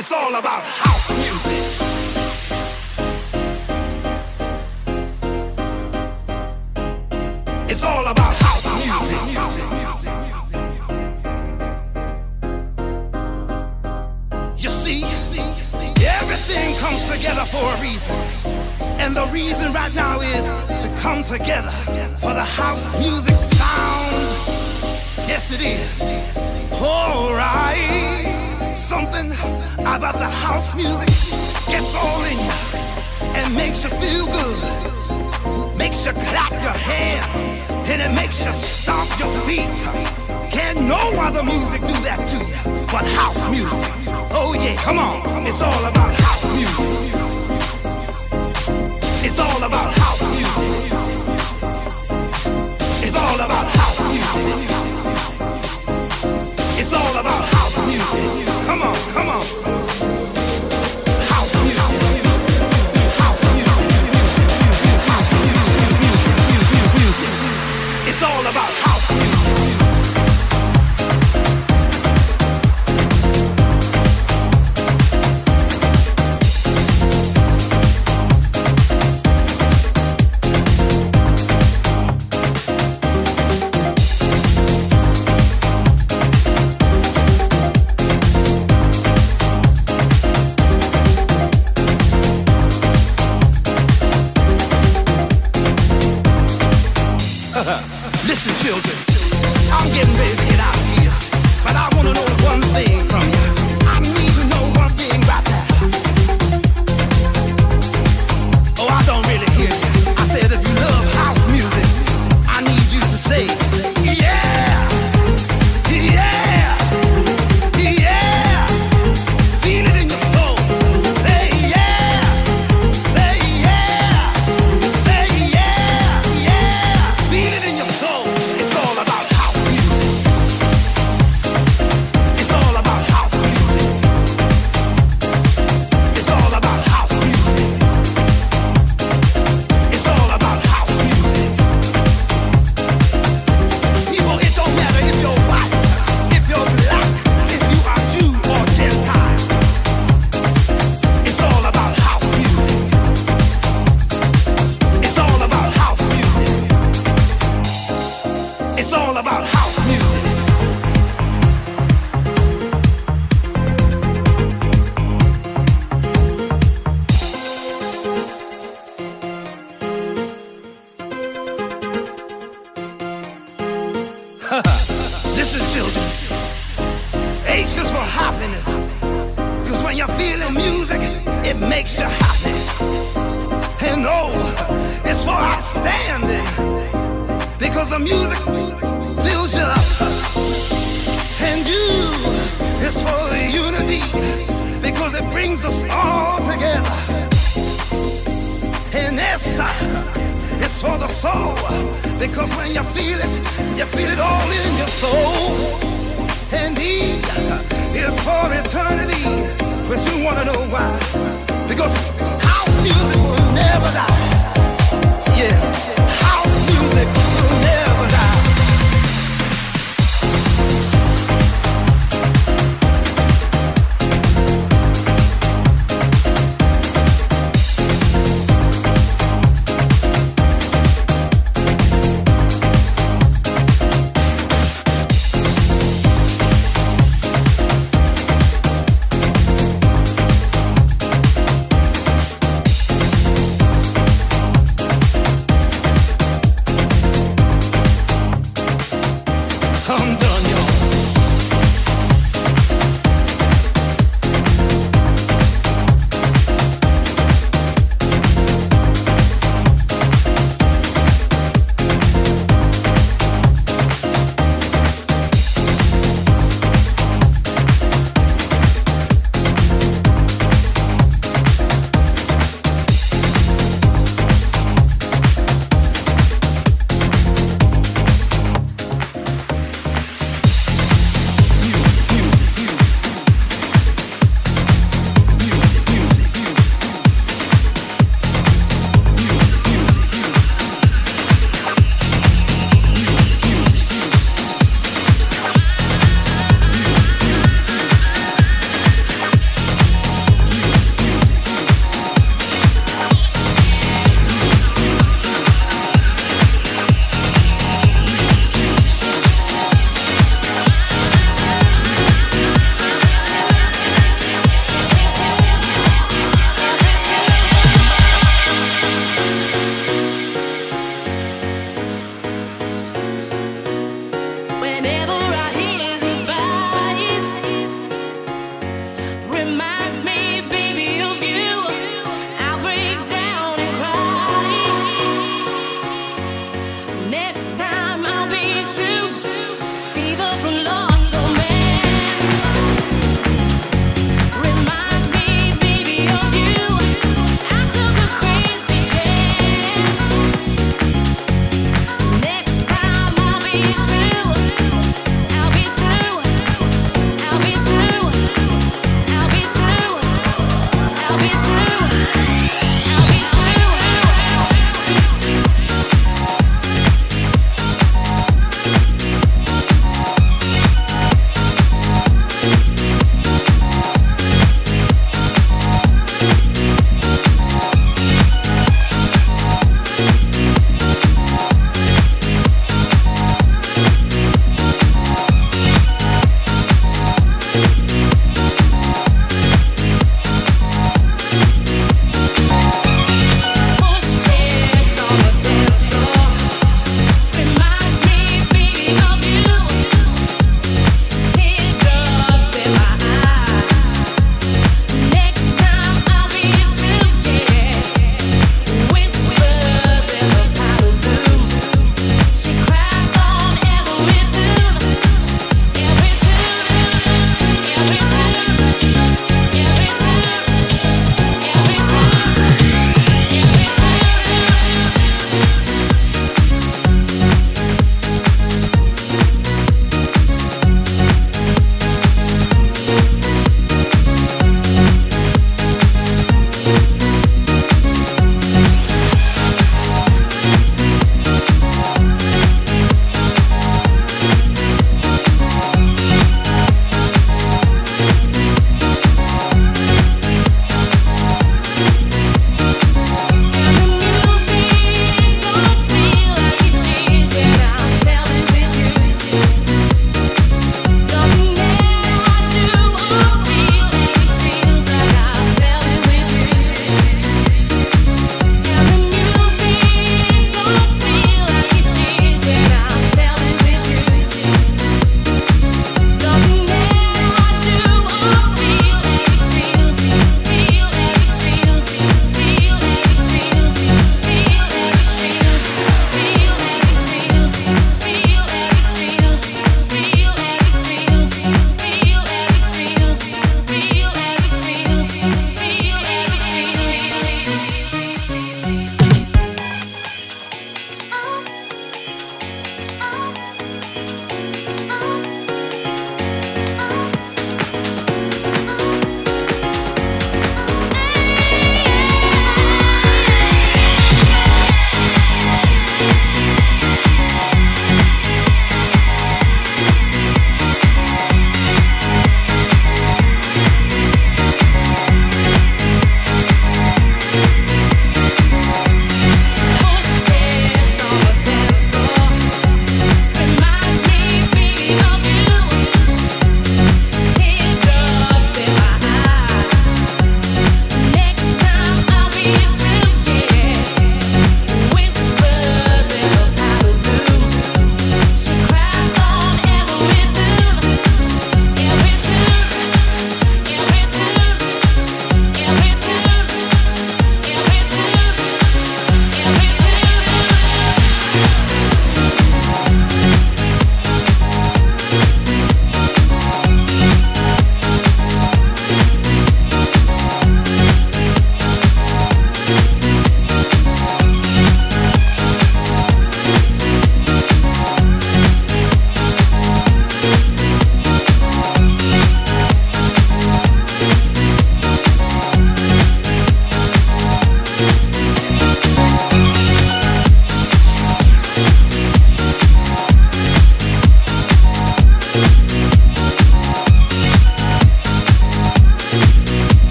It's all about house music. It's all about house music. You see, everything comes together for a reason. And the reason right now is to come together for the house music sound. Yes, it is. All right. Something about the house music gets all in you and makes you feel good. Makes you clap your hands and it makes you stomp your feet. Can no other music do that to you but house music? Oh yeah, come on, it's all about house music. It's all about house music. It's all about house music. It's all about house all about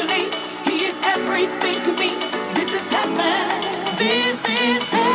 to me. He is everything to me. This is heaven. This is heaven.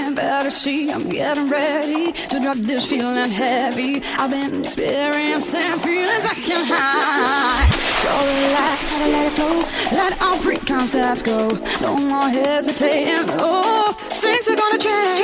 Something better. See, I'm getting ready to drop this feeling heavy. I've been experiencing feelings I can't hide. So relax, gotta let it flow. Let all preconcepts go. No more hesitating. Oh, things are gonna change.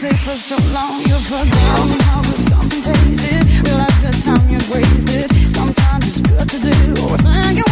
hesitate for so long. You forgot how good something tasted. Realize the time you wasted. Sometimes it's good to do. Thank you.